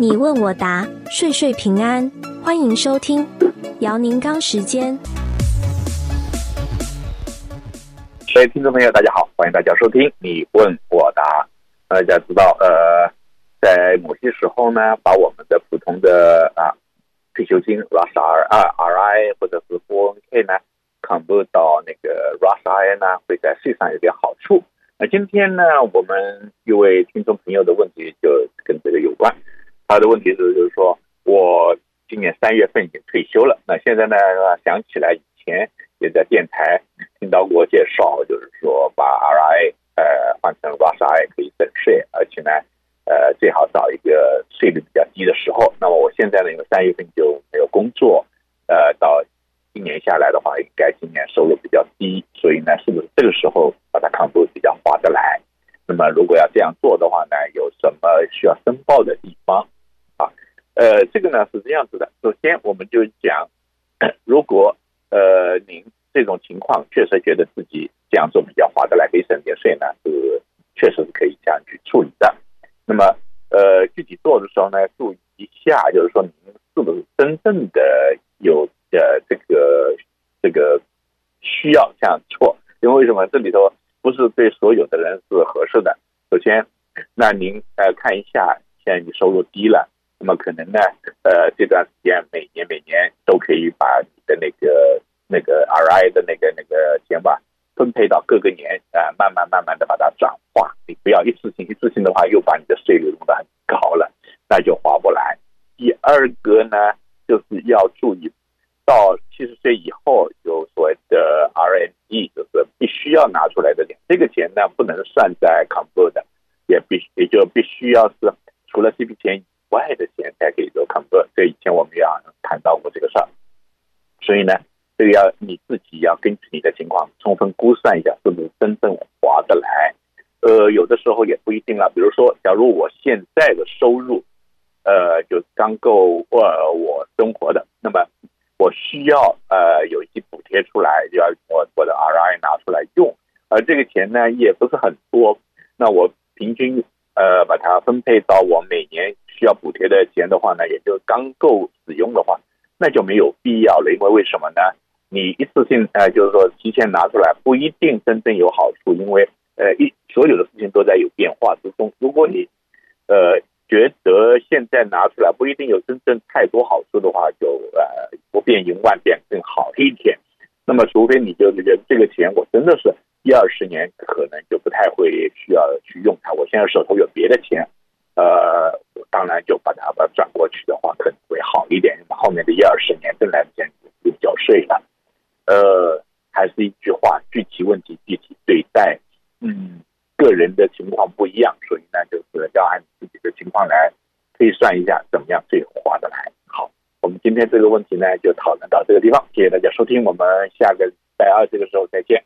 你问我答，岁岁平安。欢迎收听姚宁刚时间。各位听众朋友，大家好，欢迎大家收听你问我答。大家知道，呃，在某些时候呢，把我们的普通的啊退休金 Rush R R I 或者是 401k 呢，convert 到那个 Rush IRA 呢，会在税上有点好处。那今天呢，我们一位听众朋友的问题就。他的问题是，就是说我今年三月份已经退休了，那现在呢，想起来以前也在电台听到过介绍，就是说把 RI 呃换成 R S I 可以省税，而且呢，呃最好找一个税率比较低的时候。那么我现在呢，因为三月份就没有工作，呃，到今年下来的话，应该今年收入比较低，所以呢，是不是这个时候把它扛住比较划得来？那么如果要这样做的话呢，有什么需要申报的地方？啊，呃，这个呢是这样子的。首先，我们就讲，如果呃您这种情况确实觉得自己这样做比较划得来，可以省点税呢，是确实是可以这样去处理的。那么，呃，具体做的时候呢，注意一下，就是说您是不是真正的有呃这个这个需要这样做？因为为什么这里头？不是对所有的人是合适的。首先，那您呃看一下，现在你收入低了，那么可能呢，呃这段时间每年每年都可以把你的那个那个 RI 的那个那个钱吧分配到各个年啊、呃，慢慢慢慢的把它转化。你不要一次性，一次性的话又把你的税率弄得很高了，那就划不来。第二个呢，就是要注意到七十岁以后有所谓的 RME，就是必须要拿出来的钱。这个钱呢，不能算在 convert 的，也必也就必须要是除了这笔钱外的钱才可以做 Conver，。这以前我们也谈到过这个事儿，所以呢，这个要你自己要根据你的情况充分估算一下，是不是真正划得来。呃，有的时候也不一定了。比如说，假如我现在的收入，呃，就刚够呃我生活的，那么我需要呃有一些补贴出来，就要我我的 RI 拿出来用。而这个钱呢，也不是很多，那我平均呃把它分配到我每年需要补贴的钱的话呢，也就刚够使用的话，那就没有必要了。因为为什么呢？你一次性呃就是说提前拿出来不一定真正有好处，因为呃一所有的事情都在有变化之中。如果你呃觉得现在拿出来不一定有真正太多好处的话，就呃不变应万变更好一点。那么除非你就觉得这个钱我真的是。一二十年可能就不太会需要去用它。我现在手头有别的钱，呃，当然就把它把它转过去的话，可能会好一点。后面的一二十年更来不及就交税了。呃，还是一句话，具体问题具体对待。嗯，个人的情况不一样，所以呢，就是要按自己的情况来推算一下，怎么样最划得来。好，我们今天这个问题呢，就讨论到这个地方。谢谢大家收听，我们下个礼拜二这个时候再见。